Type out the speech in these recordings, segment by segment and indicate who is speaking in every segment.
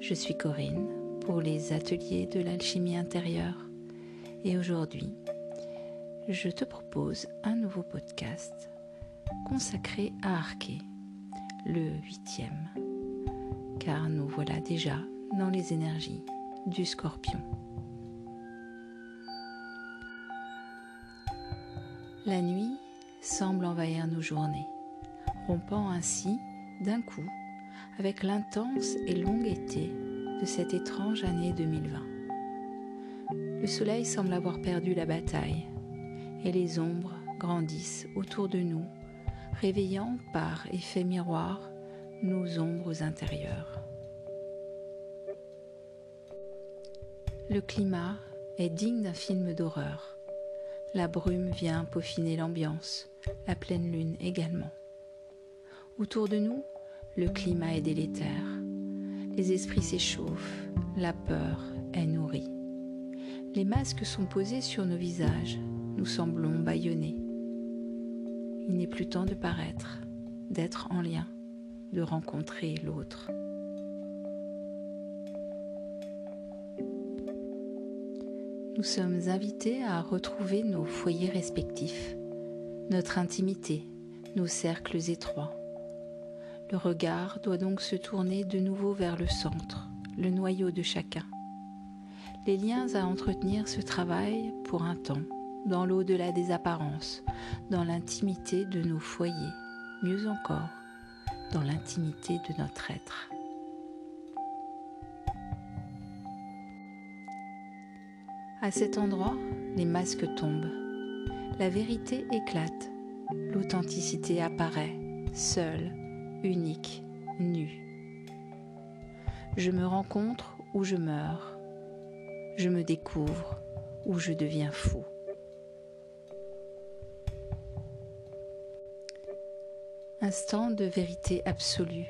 Speaker 1: je suis Corinne pour les ateliers de l'alchimie intérieure. Et aujourd'hui, je te propose un nouveau podcast consacré à Arché, le huitième, car nous voilà déjà dans les énergies du scorpion. La nuit semble envahir nos journées, rompant ainsi d'un coup avec l'intense et longue été de cette étrange année 2020. Le soleil semble avoir perdu la bataille et les ombres grandissent autour de nous, réveillant par effet miroir nos ombres intérieures. Le climat est digne d'un film d'horreur. La brume vient peaufiner l'ambiance, la pleine lune également. Autour de nous, le climat est délétère. Les esprits s'échauffent, la peur est nourrie. Les masques sont posés sur nos visages, nous semblons bâillonnés. Il n'est plus temps de paraître, d'être en lien, de rencontrer l'autre. Nous sommes invités à retrouver nos foyers respectifs, notre intimité, nos cercles étroits le regard doit donc se tourner de nouveau vers le centre, le noyau de chacun. Les liens à entretenir se travaillent pour un temps, dans l'au-delà des apparences, dans l'intimité de nos foyers, mieux encore, dans l'intimité de notre être. À cet endroit, les masques tombent, la vérité éclate, l'authenticité apparaît, seule, unique, nu. Je me rencontre ou je meurs. Je me découvre ou je deviens fou. Instant de vérité absolue.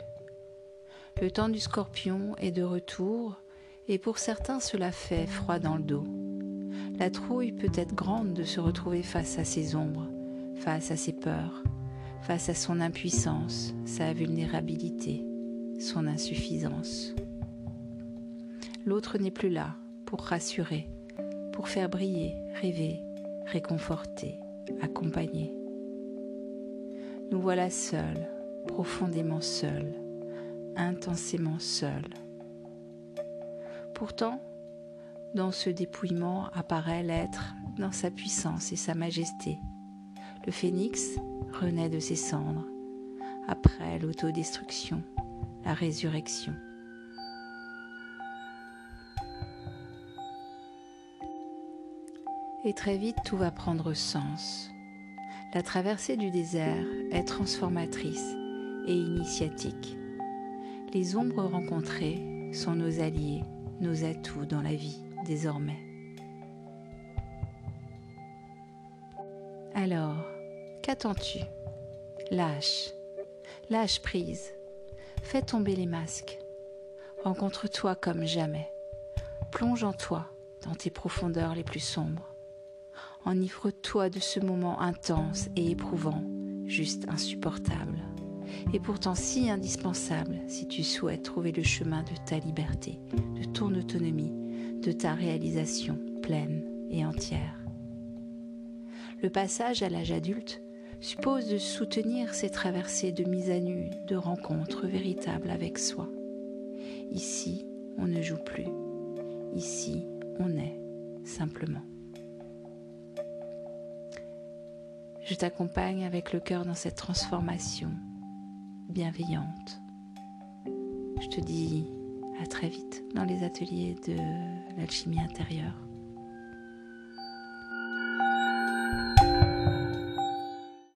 Speaker 1: Le temps du scorpion est de retour et pour certains cela fait froid dans le dos. La trouille peut être grande de se retrouver face à ses ombres, face à ses peurs, face à son impuissance, sa vulnérabilité, son insuffisance. L'autre n'est plus là pour rassurer, pour faire briller, rêver, réconforter, accompagner. Nous voilà seuls, profondément seuls, intensément seuls. Pourtant, dans ce dépouillement apparaît l'être dans sa puissance et sa majesté. Le phénix renaît de ses cendres, après l'autodestruction, la résurrection. Et très vite tout va prendre sens. La traversée du désert est transformatrice et initiatique. Les ombres rencontrées sont nos alliés, nos atouts dans la vie désormais. Alors, Qu'attends-tu? Lâche, lâche prise, fais tomber les masques, rencontre-toi comme jamais, plonge en toi dans tes profondeurs les plus sombres, enivre-toi de ce moment intense et éprouvant, juste insupportable, et pourtant si indispensable si tu souhaites trouver le chemin de ta liberté, de ton autonomie, de ta réalisation pleine et entière. Le passage à l'âge adulte suppose de soutenir ces traversées de mise à nu, de rencontres véritables avec soi. Ici, on ne joue plus. Ici, on est simplement. Je t'accompagne avec le cœur dans cette transformation bienveillante. Je te dis à très vite dans les ateliers de l'alchimie intérieure.